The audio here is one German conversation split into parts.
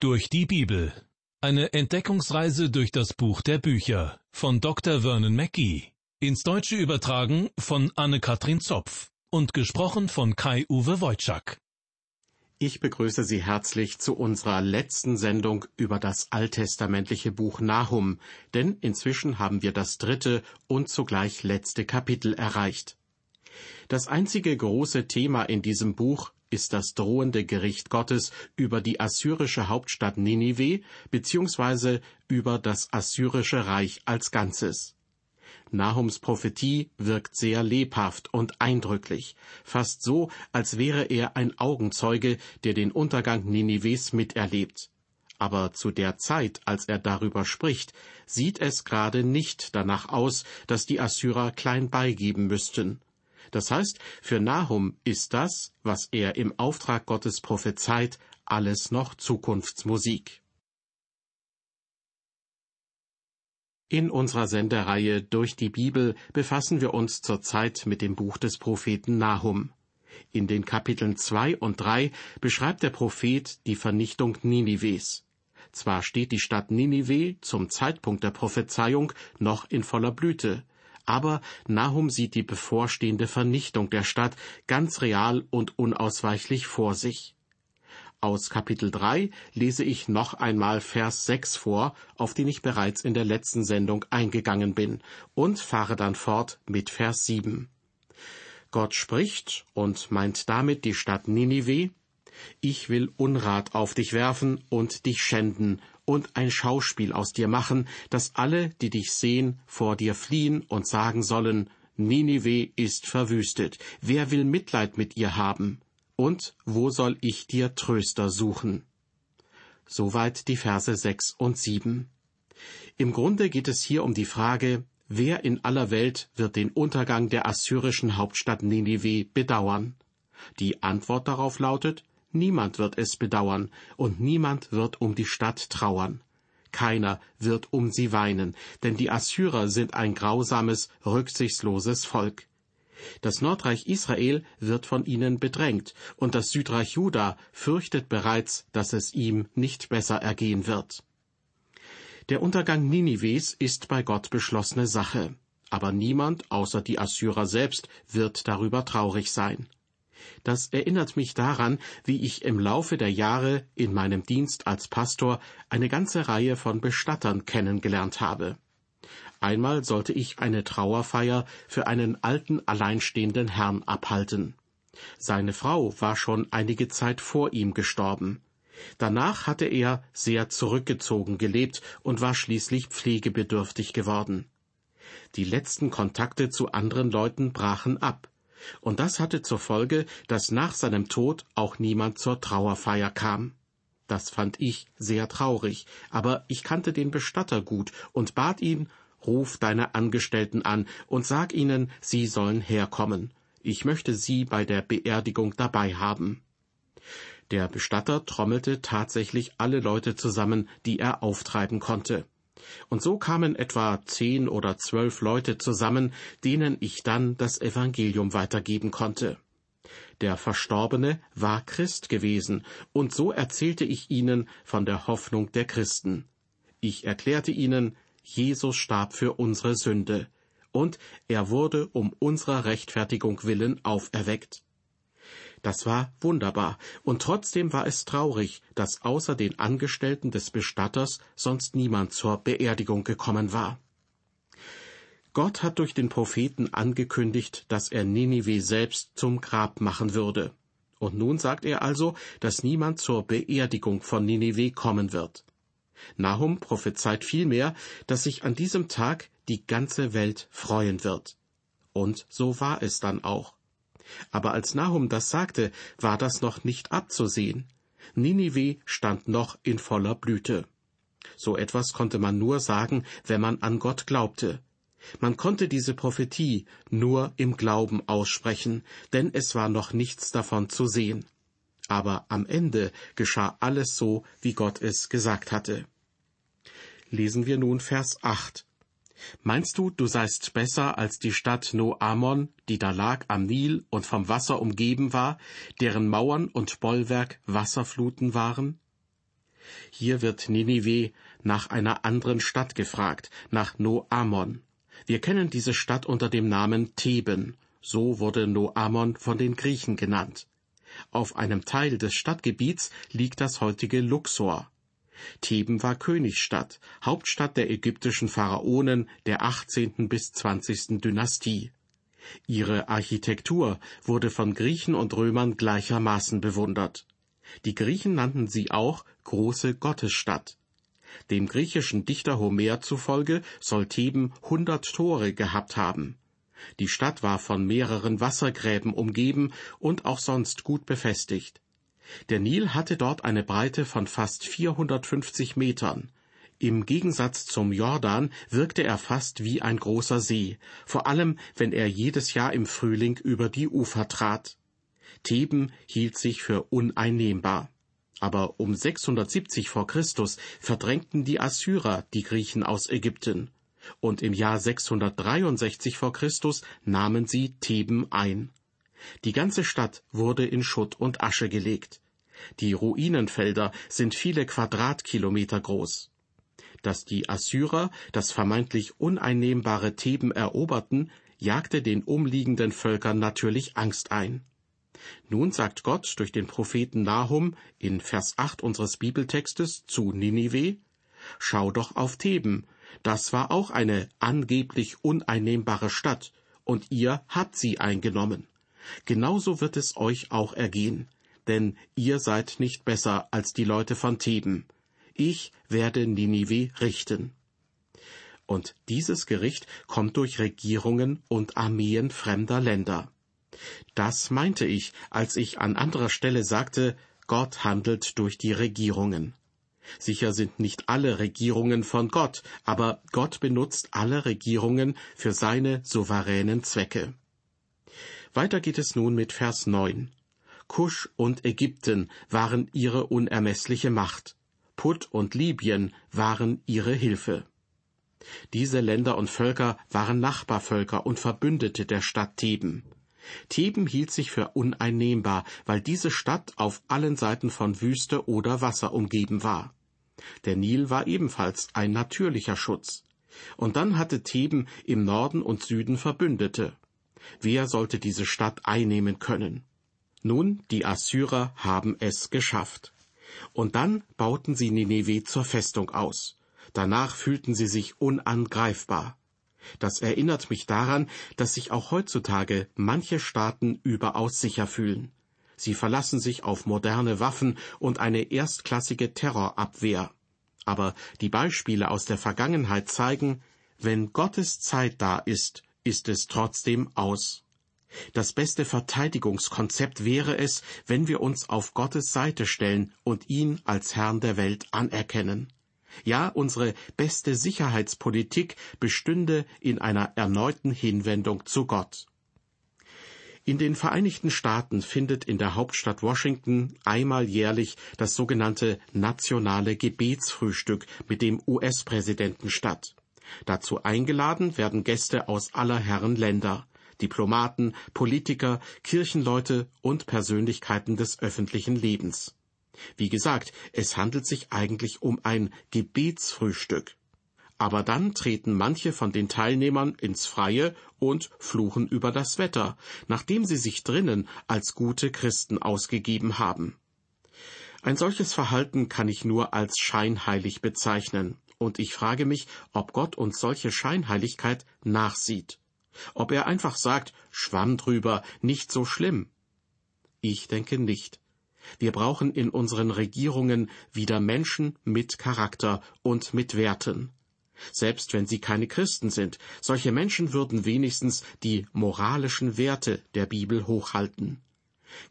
Durch die Bibel. Eine Entdeckungsreise durch das Buch der Bücher von Dr. Vernon Mackey. Ins Deutsche übertragen von Anne-Katrin Zopf und gesprochen von Kai-Uwe Wojczak. Ich begrüße Sie herzlich zu unserer letzten Sendung über das alttestamentliche Buch Nahum, denn inzwischen haben wir das dritte und zugleich letzte Kapitel erreicht. Das einzige große Thema in diesem Buch ist das drohende Gericht Gottes über die assyrische Hauptstadt Ninive beziehungsweise über das assyrische Reich als Ganzes. Nahums Prophetie wirkt sehr lebhaft und eindrücklich, fast so, als wäre er ein Augenzeuge, der den Untergang Ninives miterlebt. Aber zu der Zeit, als er darüber spricht, sieht es gerade nicht danach aus, dass die Assyrer klein beigeben müssten. Das heißt, für Nahum ist das, was er im Auftrag Gottes prophezeit, alles noch Zukunftsmusik. In unserer Sendereihe Durch die Bibel befassen wir uns zurzeit mit dem Buch des Propheten Nahum. In den Kapiteln zwei und drei beschreibt der Prophet die Vernichtung Ninives. Zwar steht die Stadt Ninive zum Zeitpunkt der Prophezeiung noch in voller Blüte, aber Nahum sieht die bevorstehende Vernichtung der Stadt ganz real und unausweichlich vor sich. Aus Kapitel 3 lese ich noch einmal Vers 6 vor, auf den ich bereits in der letzten Sendung eingegangen bin, und fahre dann fort mit Vers 7. Gott spricht und meint damit die Stadt Ninive, ich will Unrat auf dich werfen und dich schänden und ein Schauspiel aus dir machen, dass alle, die dich sehen, vor dir fliehen und sagen sollen, Ninive ist verwüstet, wer will Mitleid mit ihr haben? Und wo soll ich dir Tröster suchen? Soweit die Verse sechs und sieben. Im Grunde geht es hier um die Frage, wer in aller Welt wird den Untergang der assyrischen Hauptstadt Ninive bedauern? Die Antwort darauf lautet, Niemand wird es bedauern, und niemand wird um die Stadt trauern. Keiner wird um sie weinen, denn die Assyrer sind ein grausames, rücksichtsloses Volk. Das Nordreich Israel wird von ihnen bedrängt, und das Südreich Juda fürchtet bereits, dass es ihm nicht besser ergehen wird. Der Untergang Ninives ist bei Gott beschlossene Sache, aber niemand außer die Assyrer selbst wird darüber traurig sein. Das erinnert mich daran, wie ich im Laufe der Jahre in meinem Dienst als Pastor eine ganze Reihe von Bestattern kennengelernt habe. Einmal sollte ich eine Trauerfeier für einen alten alleinstehenden Herrn abhalten. Seine Frau war schon einige Zeit vor ihm gestorben. Danach hatte er sehr zurückgezogen gelebt und war schließlich pflegebedürftig geworden. Die letzten Kontakte zu anderen Leuten brachen ab. Und das hatte zur Folge, dass nach seinem Tod auch niemand zur Trauerfeier kam. Das fand ich sehr traurig, aber ich kannte den Bestatter gut und bat ihn, ruf deine Angestellten an und sag ihnen, sie sollen herkommen. Ich möchte sie bei der Beerdigung dabei haben. Der Bestatter trommelte tatsächlich alle Leute zusammen, die er auftreiben konnte. Und so kamen etwa zehn oder zwölf Leute zusammen, denen ich dann das Evangelium weitergeben konnte. Der Verstorbene war Christ gewesen, und so erzählte ich ihnen von der Hoffnung der Christen. Ich erklärte ihnen, Jesus starb für unsere Sünde, und er wurde um unserer Rechtfertigung willen auferweckt. Das war wunderbar, und trotzdem war es traurig, dass außer den Angestellten des Bestatters sonst niemand zur Beerdigung gekommen war. Gott hat durch den Propheten angekündigt, dass er Ninive selbst zum Grab machen würde. Und nun sagt er also, dass niemand zur Beerdigung von Ninive kommen wird. Nahum prophezeit vielmehr, dass sich an diesem Tag die ganze Welt freuen wird. Und so war es dann auch. Aber als Nahum das sagte, war das noch nicht abzusehen. Ninive stand noch in voller Blüte. So etwas konnte man nur sagen, wenn man an Gott glaubte. Man konnte diese Prophetie nur im Glauben aussprechen, denn es war noch nichts davon zu sehen. Aber am Ende geschah alles so, wie Gott es gesagt hatte. Lesen wir nun Vers 8. Meinst du, du seist besser als die Stadt Noamon, die da lag am Nil und vom Wasser umgeben war, deren Mauern und Bollwerk Wasserfluten waren? Hier wird Ninive nach einer anderen Stadt gefragt, nach Noamon. Wir kennen diese Stadt unter dem Namen Theben. So wurde Noamon von den Griechen genannt. Auf einem Teil des Stadtgebiets liegt das heutige Luxor. Theben war Königsstadt, Hauptstadt der ägyptischen Pharaonen der 18. bis 20. Dynastie. Ihre Architektur wurde von Griechen und Römern gleichermaßen bewundert. Die Griechen nannten sie auch große Gottesstadt. Dem griechischen Dichter Homer zufolge soll Theben hundert Tore gehabt haben. Die Stadt war von mehreren Wassergräben umgeben und auch sonst gut befestigt. Der Nil hatte dort eine Breite von fast 450 Metern. Im Gegensatz zum Jordan wirkte er fast wie ein großer See, vor allem wenn er jedes Jahr im Frühling über die Ufer trat. Theben hielt sich für uneinnehmbar. Aber um 670 vor Christus verdrängten die Assyrer die Griechen aus Ägypten. Und im Jahr 663 vor Christus nahmen sie Theben ein. Die ganze Stadt wurde in Schutt und Asche gelegt. Die Ruinenfelder sind viele Quadratkilometer groß. Dass die Assyrer das vermeintlich uneinnehmbare Theben eroberten, jagte den umliegenden Völkern natürlich Angst ein. Nun sagt Gott durch den Propheten Nahum in Vers 8 unseres Bibeltextes zu Ninive, Schau doch auf Theben, das war auch eine angeblich uneinnehmbare Stadt, und ihr habt sie eingenommen. Genauso wird es euch auch ergehen, denn ihr seid nicht besser als die Leute von Theben. Ich werde Ninive richten. Und dieses Gericht kommt durch Regierungen und Armeen fremder Länder. Das meinte ich, als ich an anderer Stelle sagte, Gott handelt durch die Regierungen. Sicher sind nicht alle Regierungen von Gott, aber Gott benutzt alle Regierungen für seine souveränen Zwecke. Weiter geht es nun mit Vers 9. Kusch und Ägypten waren ihre unermessliche Macht. Put und Libyen waren ihre Hilfe. Diese Länder und Völker waren Nachbarvölker und Verbündete der Stadt Theben. Theben hielt sich für uneinnehmbar, weil diese Stadt auf allen Seiten von Wüste oder Wasser umgeben war. Der Nil war ebenfalls ein natürlicher Schutz. Und dann hatte Theben im Norden und Süden Verbündete. Wer sollte diese Stadt einnehmen können? Nun, die Assyrer haben es geschafft. Und dann bauten sie Nineveh zur Festung aus. Danach fühlten sie sich unangreifbar. Das erinnert mich daran, dass sich auch heutzutage manche Staaten überaus sicher fühlen. Sie verlassen sich auf moderne Waffen und eine erstklassige Terrorabwehr. Aber die Beispiele aus der Vergangenheit zeigen, wenn Gottes Zeit da ist, ist es trotzdem aus. Das beste Verteidigungskonzept wäre es, wenn wir uns auf Gottes Seite stellen und ihn als Herrn der Welt anerkennen. Ja, unsere beste Sicherheitspolitik bestünde in einer erneuten Hinwendung zu Gott. In den Vereinigten Staaten findet in der Hauptstadt Washington einmal jährlich das sogenannte nationale Gebetsfrühstück mit dem US-Präsidenten statt. Dazu eingeladen werden Gäste aus aller Herren Länder, Diplomaten, Politiker, Kirchenleute und Persönlichkeiten des öffentlichen Lebens. Wie gesagt, es handelt sich eigentlich um ein Gebetsfrühstück. Aber dann treten manche von den Teilnehmern ins Freie und fluchen über das Wetter, nachdem sie sich drinnen als gute Christen ausgegeben haben. Ein solches Verhalten kann ich nur als scheinheilig bezeichnen, und ich frage mich, ob Gott uns solche Scheinheiligkeit nachsieht. Ob er einfach sagt, Schwamm drüber, nicht so schlimm. Ich denke nicht. Wir brauchen in unseren Regierungen wieder Menschen mit Charakter und mit Werten. Selbst wenn sie keine Christen sind, solche Menschen würden wenigstens die moralischen Werte der Bibel hochhalten.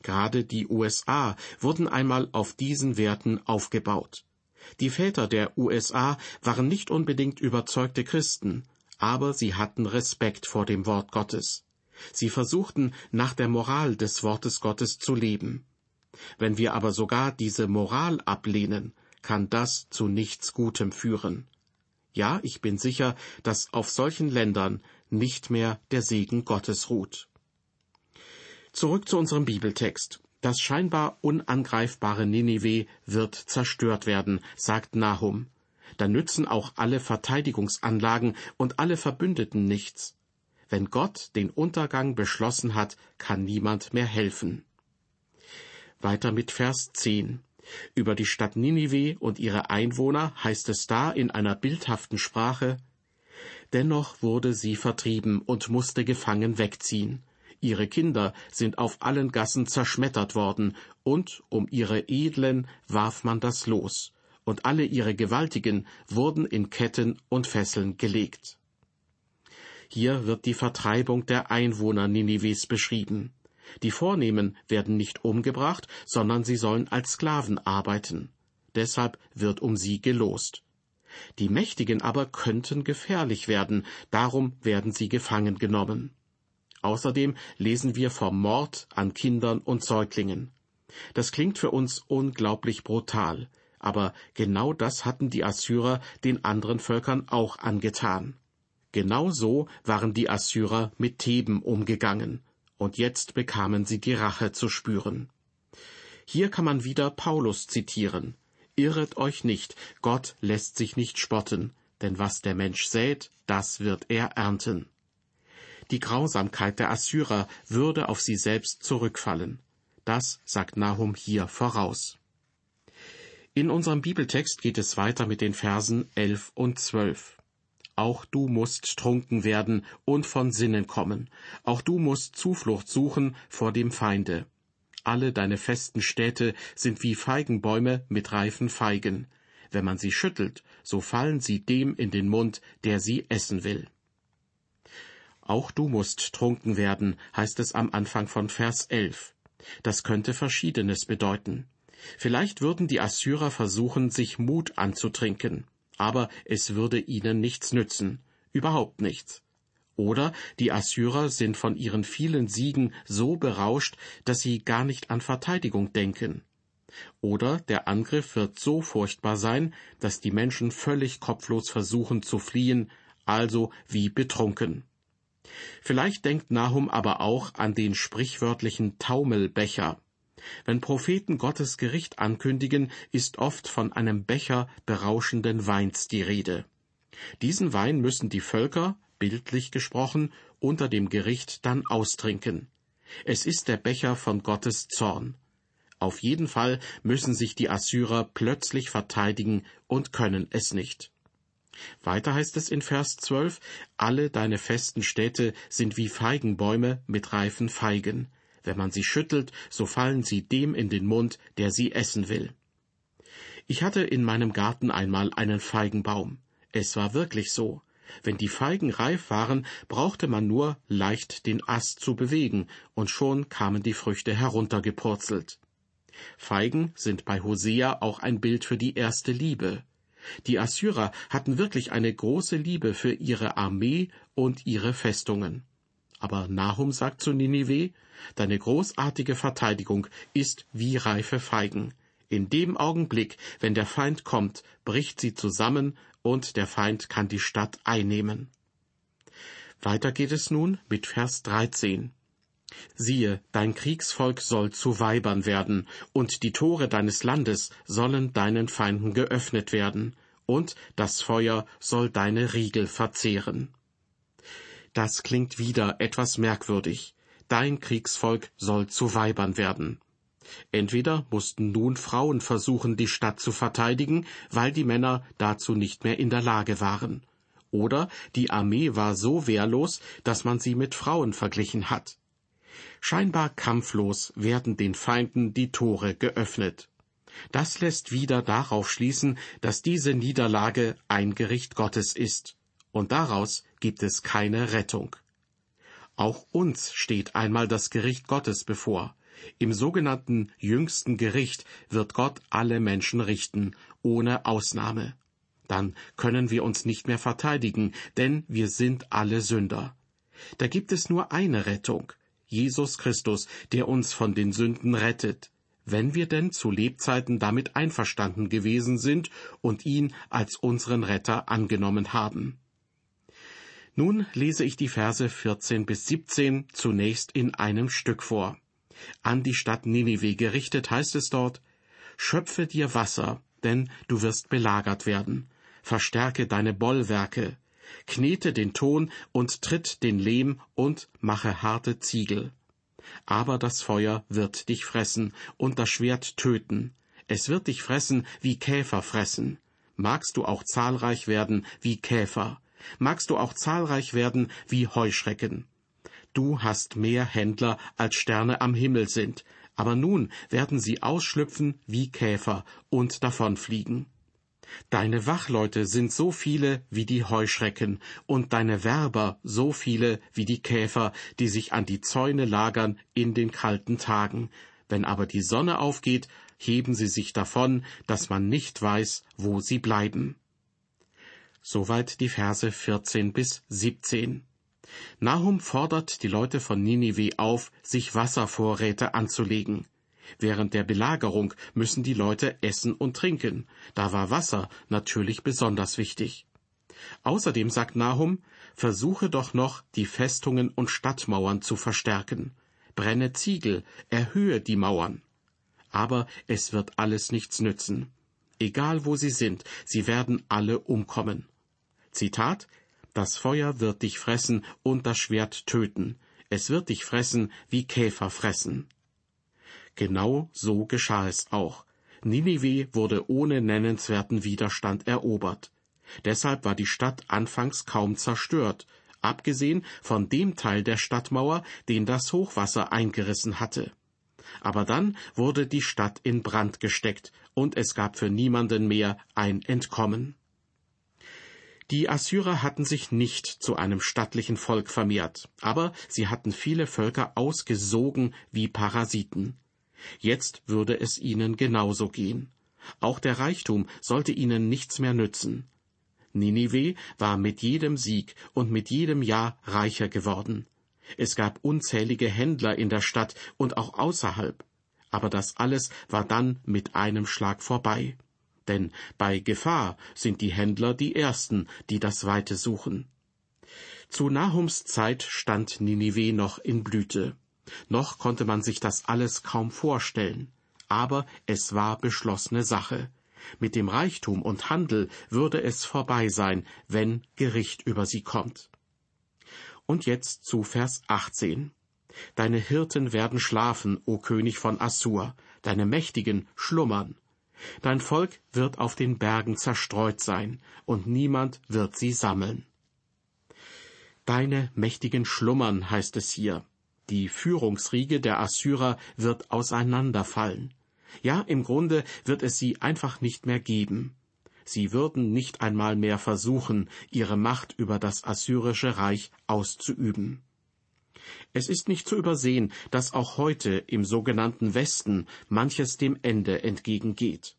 Gerade die USA wurden einmal auf diesen Werten aufgebaut. Die Väter der USA waren nicht unbedingt überzeugte Christen, aber sie hatten Respekt vor dem Wort Gottes. Sie versuchten nach der Moral des Wortes Gottes zu leben. Wenn wir aber sogar diese Moral ablehnen, kann das zu nichts Gutem führen. Ja, ich bin sicher, dass auf solchen Ländern nicht mehr der Segen Gottes ruht. Zurück zu unserem Bibeltext. Das scheinbar unangreifbare Ninive wird zerstört werden, sagt Nahum. Da nützen auch alle Verteidigungsanlagen und alle Verbündeten nichts. Wenn Gott den Untergang beschlossen hat, kann niemand mehr helfen. Weiter mit Vers 10. Über die Stadt Ninive und ihre Einwohner heißt es da in einer bildhaften Sprache, Dennoch wurde sie vertrieben und musste gefangen wegziehen. Ihre Kinder sind auf allen Gassen zerschmettert worden, und um ihre Edlen warf man das Los, und alle ihre Gewaltigen wurden in Ketten und Fesseln gelegt. Hier wird die Vertreibung der Einwohner Ninives beschrieben. Die Vornehmen werden nicht umgebracht, sondern sie sollen als Sklaven arbeiten. Deshalb wird um sie gelost. Die Mächtigen aber könnten gefährlich werden, darum werden sie gefangen genommen. Außerdem lesen wir vom Mord an Kindern und Säuglingen. Das klingt für uns unglaublich brutal, aber genau das hatten die Assyrer den anderen Völkern auch angetan. Genau so waren die Assyrer mit Theben umgegangen, und jetzt bekamen sie die Rache zu spüren. Hier kann man wieder Paulus zitieren. Irret euch nicht, Gott lässt sich nicht spotten, denn was der Mensch sät, das wird er ernten. Die Grausamkeit der Assyrer würde auf sie selbst zurückfallen. Das sagt Nahum hier voraus. In unserem Bibeltext geht es weiter mit den Versen elf und zwölf. Auch du musst trunken werden und von Sinnen kommen. Auch du musst Zuflucht suchen vor dem Feinde. Alle deine festen Städte sind wie Feigenbäume mit reifen Feigen. Wenn man sie schüttelt, so fallen sie dem in den Mund, der sie essen will. Auch du musst trunken werden, heißt es am Anfang von Vers 11. Das könnte Verschiedenes bedeuten. Vielleicht würden die Assyrer versuchen, sich Mut anzutrinken, aber es würde ihnen nichts nützen, überhaupt nichts. Oder die Assyrer sind von ihren vielen Siegen so berauscht, dass sie gar nicht an Verteidigung denken. Oder der Angriff wird so furchtbar sein, dass die Menschen völlig kopflos versuchen zu fliehen, also wie betrunken. Vielleicht denkt Nahum aber auch an den sprichwörtlichen Taumelbecher. Wenn Propheten Gottes Gericht ankündigen, ist oft von einem Becher berauschenden Weins die Rede. Diesen Wein müssen die Völker, bildlich gesprochen, unter dem Gericht dann austrinken. Es ist der Becher von Gottes Zorn. Auf jeden Fall müssen sich die Assyrer plötzlich verteidigen und können es nicht. Weiter heißt es in Vers 12, alle deine festen Städte sind wie Feigenbäume mit reifen Feigen. Wenn man sie schüttelt, so fallen sie dem in den Mund, der sie essen will. Ich hatte in meinem Garten einmal einen Feigenbaum. Es war wirklich so. Wenn die Feigen reif waren, brauchte man nur leicht den Ast zu bewegen, und schon kamen die Früchte heruntergepurzelt. Feigen sind bei Hosea auch ein Bild für die erste Liebe. Die Assyrer hatten wirklich eine große Liebe für ihre Armee und ihre Festungen. Aber Nahum sagt zu Ninive, deine großartige Verteidigung ist wie reife Feigen. In dem Augenblick, wenn der Feind kommt, bricht sie zusammen und der Feind kann die Stadt einnehmen. Weiter geht es nun mit Vers 13. Siehe, dein Kriegsvolk soll zu Weibern werden, und die Tore deines Landes sollen deinen Feinden geöffnet werden, und das Feuer soll deine Riegel verzehren. Das klingt wieder etwas merkwürdig. Dein Kriegsvolk soll zu Weibern werden. Entweder mussten nun Frauen versuchen, die Stadt zu verteidigen, weil die Männer dazu nicht mehr in der Lage waren, oder die Armee war so wehrlos, dass man sie mit Frauen verglichen hat. Scheinbar kampflos werden den Feinden die Tore geöffnet. Das lässt wieder darauf schließen, dass diese Niederlage ein Gericht Gottes ist, und daraus gibt es keine Rettung. Auch uns steht einmal das Gericht Gottes bevor. Im sogenannten jüngsten Gericht wird Gott alle Menschen richten, ohne Ausnahme. Dann können wir uns nicht mehr verteidigen, denn wir sind alle Sünder. Da gibt es nur eine Rettung, Jesus Christus, der uns von den Sünden rettet, wenn wir denn zu Lebzeiten damit einverstanden gewesen sind und ihn als unseren Retter angenommen haben. Nun lese ich die Verse 14 bis 17 zunächst in einem Stück vor. An die Stadt Ninive gerichtet heißt es dort, Schöpfe dir Wasser, denn du wirst belagert werden. Verstärke deine Bollwerke. Knete den Ton und tritt den Lehm und mache harte Ziegel. Aber das Feuer wird dich fressen und das Schwert töten. Es wird dich fressen wie Käfer fressen. Magst du auch zahlreich werden wie Käfer. Magst du auch zahlreich werden wie Heuschrecken. Du hast mehr Händler, als Sterne am Himmel sind, aber nun werden sie ausschlüpfen wie Käfer und davonfliegen. Deine Wachleute sind so viele wie die Heuschrecken und deine Werber so viele wie die Käfer, die sich an die Zäune lagern in den kalten Tagen. Wenn aber die Sonne aufgeht, heben sie sich davon, dass man nicht weiß, wo sie bleiben. Soweit die Verse 14 bis 17. Nahum fordert die Leute von Ninive auf, sich Wasservorräte anzulegen. Während der Belagerung müssen die Leute essen und trinken. Da war Wasser natürlich besonders wichtig. Außerdem sagt Nahum, versuche doch noch, die Festungen und Stadtmauern zu verstärken. Brenne Ziegel, erhöhe die Mauern. Aber es wird alles nichts nützen. Egal wo sie sind, sie werden alle umkommen. Zitat Das Feuer wird dich fressen und das Schwert töten. Es wird dich fressen wie Käfer fressen. Genau so geschah es auch. Ninive wurde ohne nennenswerten Widerstand erobert. Deshalb war die Stadt anfangs kaum zerstört, abgesehen von dem Teil der Stadtmauer, den das Hochwasser eingerissen hatte. Aber dann wurde die Stadt in Brand gesteckt, und es gab für niemanden mehr ein Entkommen. Die Assyrer hatten sich nicht zu einem stattlichen Volk vermehrt, aber sie hatten viele Völker ausgesogen wie Parasiten. Jetzt würde es ihnen genauso gehen. Auch der Reichtum sollte ihnen nichts mehr nützen. Ninive war mit jedem Sieg und mit jedem Jahr reicher geworden. Es gab unzählige Händler in der Stadt und auch außerhalb. Aber das alles war dann mit einem Schlag vorbei. Denn bei Gefahr sind die Händler die Ersten, die das Weite suchen. Zu Nahums Zeit stand Ninive noch in Blüte. Noch konnte man sich das alles kaum vorstellen. Aber es war beschlossene Sache. Mit dem Reichtum und Handel würde es vorbei sein, wenn Gericht über sie kommt. Und jetzt zu Vers 18. Deine Hirten werden schlafen, o König von Assur, deine Mächtigen schlummern. Dein Volk wird auf den Bergen zerstreut sein, und niemand wird sie sammeln. Deine Mächtigen schlummern, heißt es hier. Die Führungsriege der Assyrer wird auseinanderfallen. Ja, im Grunde wird es sie einfach nicht mehr geben. Sie würden nicht einmal mehr versuchen, ihre Macht über das assyrische Reich auszuüben. Es ist nicht zu übersehen, dass auch heute im sogenannten Westen manches dem Ende entgegengeht.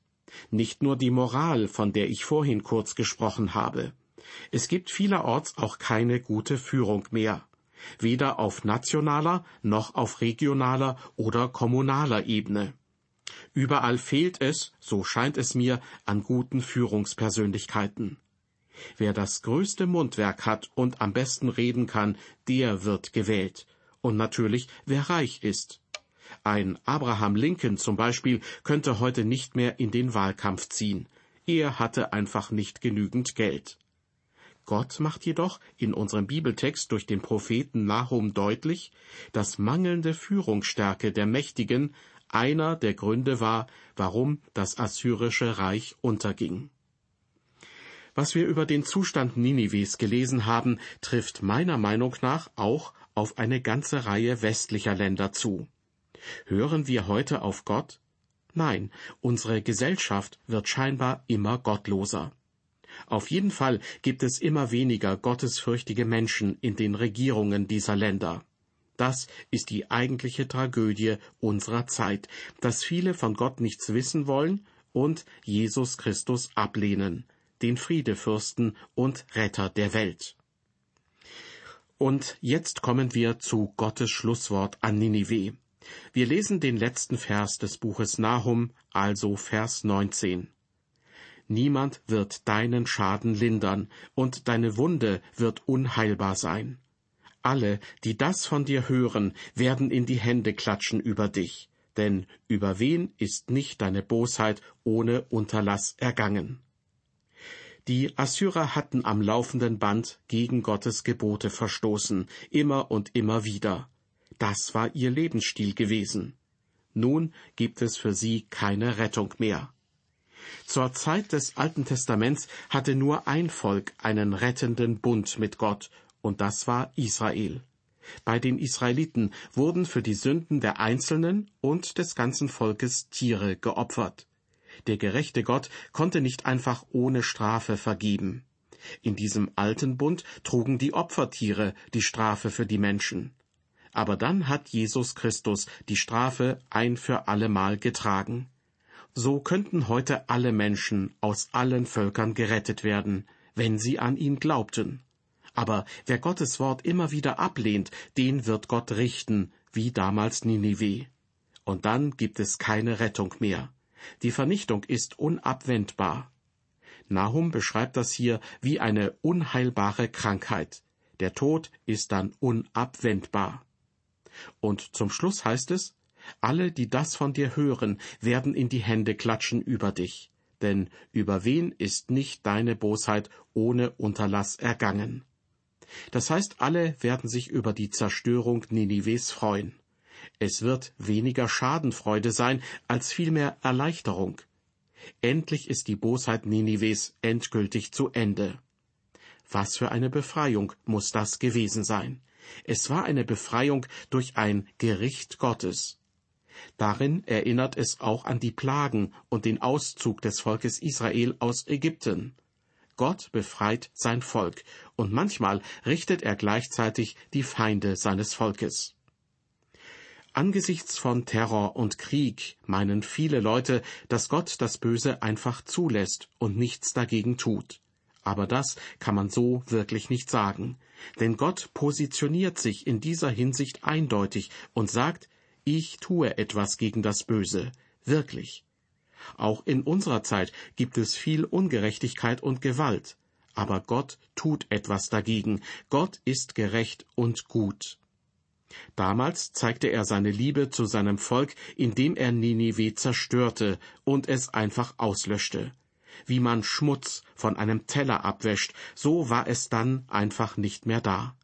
Nicht nur die Moral, von der ich vorhin kurz gesprochen habe. Es gibt vielerorts auch keine gute Führung mehr weder auf nationaler noch auf regionaler oder kommunaler Ebene. Überall fehlt es, so scheint es mir, an guten Führungspersönlichkeiten. Wer das größte Mundwerk hat und am besten reden kann, der wird gewählt. Und natürlich, wer reich ist. Ein Abraham Lincoln zum Beispiel könnte heute nicht mehr in den Wahlkampf ziehen. Er hatte einfach nicht genügend Geld. Gott macht jedoch in unserem Bibeltext durch den Propheten Nahum deutlich, dass mangelnde Führungsstärke der Mächtigen einer der Gründe war, warum das assyrische Reich unterging. Was wir über den Zustand Ninives gelesen haben, trifft meiner Meinung nach auch auf eine ganze Reihe westlicher Länder zu. Hören wir heute auf Gott? Nein, unsere Gesellschaft wird scheinbar immer gottloser. Auf jeden Fall gibt es immer weniger gottesfürchtige Menschen in den Regierungen dieser Länder. Das ist die eigentliche Tragödie unserer Zeit, dass viele von Gott nichts wissen wollen und Jesus Christus ablehnen, den Friedefürsten und Retter der Welt. Und jetzt kommen wir zu Gottes Schlusswort an Ninive. Wir lesen den letzten Vers des Buches Nahum, also Vers 19. Niemand wird deinen Schaden lindern, und deine Wunde wird unheilbar sein. Alle, die das von dir hören, werden in die Hände klatschen über dich, denn über wen ist nicht deine Bosheit ohne Unterlass ergangen? Die Assyrer hatten am laufenden Band gegen Gottes Gebote verstoßen, immer und immer wieder. Das war ihr Lebensstil gewesen. Nun gibt es für sie keine Rettung mehr. Zur Zeit des Alten Testaments hatte nur ein Volk einen rettenden Bund mit Gott, und das war Israel. Bei den Israeliten wurden für die Sünden der Einzelnen und des ganzen Volkes Tiere geopfert. Der gerechte Gott konnte nicht einfach ohne Strafe vergeben. In diesem alten Bund trugen die Opfertiere die Strafe für die Menschen. Aber dann hat Jesus Christus die Strafe ein für allemal getragen. So könnten heute alle Menschen aus allen Völkern gerettet werden, wenn sie an ihn glaubten. Aber wer Gottes Wort immer wieder ablehnt, den wird Gott richten, wie damals Ninive. Und dann gibt es keine Rettung mehr. Die Vernichtung ist unabwendbar. Nahum beschreibt das hier wie eine unheilbare Krankheit. Der Tod ist dann unabwendbar. Und zum Schluss heißt es, alle, die das von dir hören, werden in die Hände klatschen über dich, denn über wen ist nicht deine Bosheit ohne Unterlass ergangen? Das heißt, alle werden sich über die Zerstörung Ninives freuen. Es wird weniger Schadenfreude sein, als vielmehr Erleichterung. Endlich ist die Bosheit Ninives endgültig zu Ende. Was für eine Befreiung muss das gewesen sein? Es war eine Befreiung durch ein Gericht Gottes. Darin erinnert es auch an die Plagen und den Auszug des Volkes Israel aus Ägypten. Gott befreit sein Volk, und manchmal richtet er gleichzeitig die Feinde seines Volkes. Angesichts von Terror und Krieg meinen viele Leute, dass Gott das Böse einfach zulässt und nichts dagegen tut. Aber das kann man so wirklich nicht sagen. Denn Gott positioniert sich in dieser Hinsicht eindeutig und sagt, ich tue etwas gegen das Böse, wirklich. Auch in unserer Zeit gibt es viel Ungerechtigkeit und Gewalt, aber Gott tut etwas dagegen, Gott ist gerecht und gut. Damals zeigte er seine Liebe zu seinem Volk, indem er Ninive zerstörte und es einfach auslöschte. Wie man Schmutz von einem Teller abwäscht, so war es dann einfach nicht mehr da.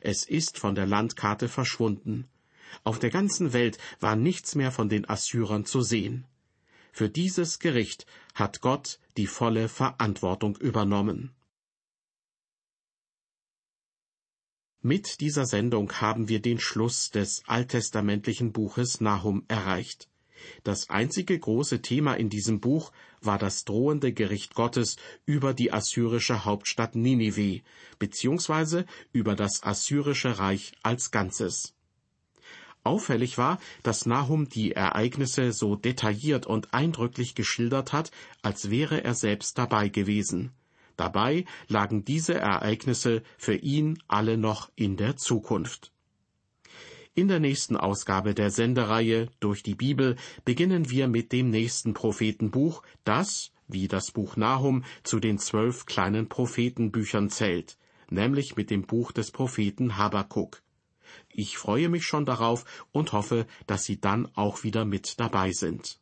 Es ist von der Landkarte verschwunden. Auf der ganzen Welt war nichts mehr von den Assyrern zu sehen. Für dieses Gericht hat Gott die volle Verantwortung übernommen. Mit dieser Sendung haben wir den Schluss des alttestamentlichen Buches Nahum erreicht. Das einzige große Thema in diesem Buch war das drohende Gericht Gottes über die assyrische Hauptstadt Ninive, beziehungsweise über das assyrische Reich als Ganzes. Auffällig war, dass Nahum die Ereignisse so detailliert und eindrücklich geschildert hat, als wäre er selbst dabei gewesen. Dabei lagen diese Ereignisse für ihn alle noch in der Zukunft. In der nächsten Ausgabe der Sendereihe Durch die Bibel beginnen wir mit dem nächsten Prophetenbuch, das, wie das Buch Nahum, zu den zwölf kleinen Prophetenbüchern zählt, nämlich mit dem Buch des Propheten Habakuk. Ich freue mich schon darauf und hoffe, dass Sie dann auch wieder mit dabei sind.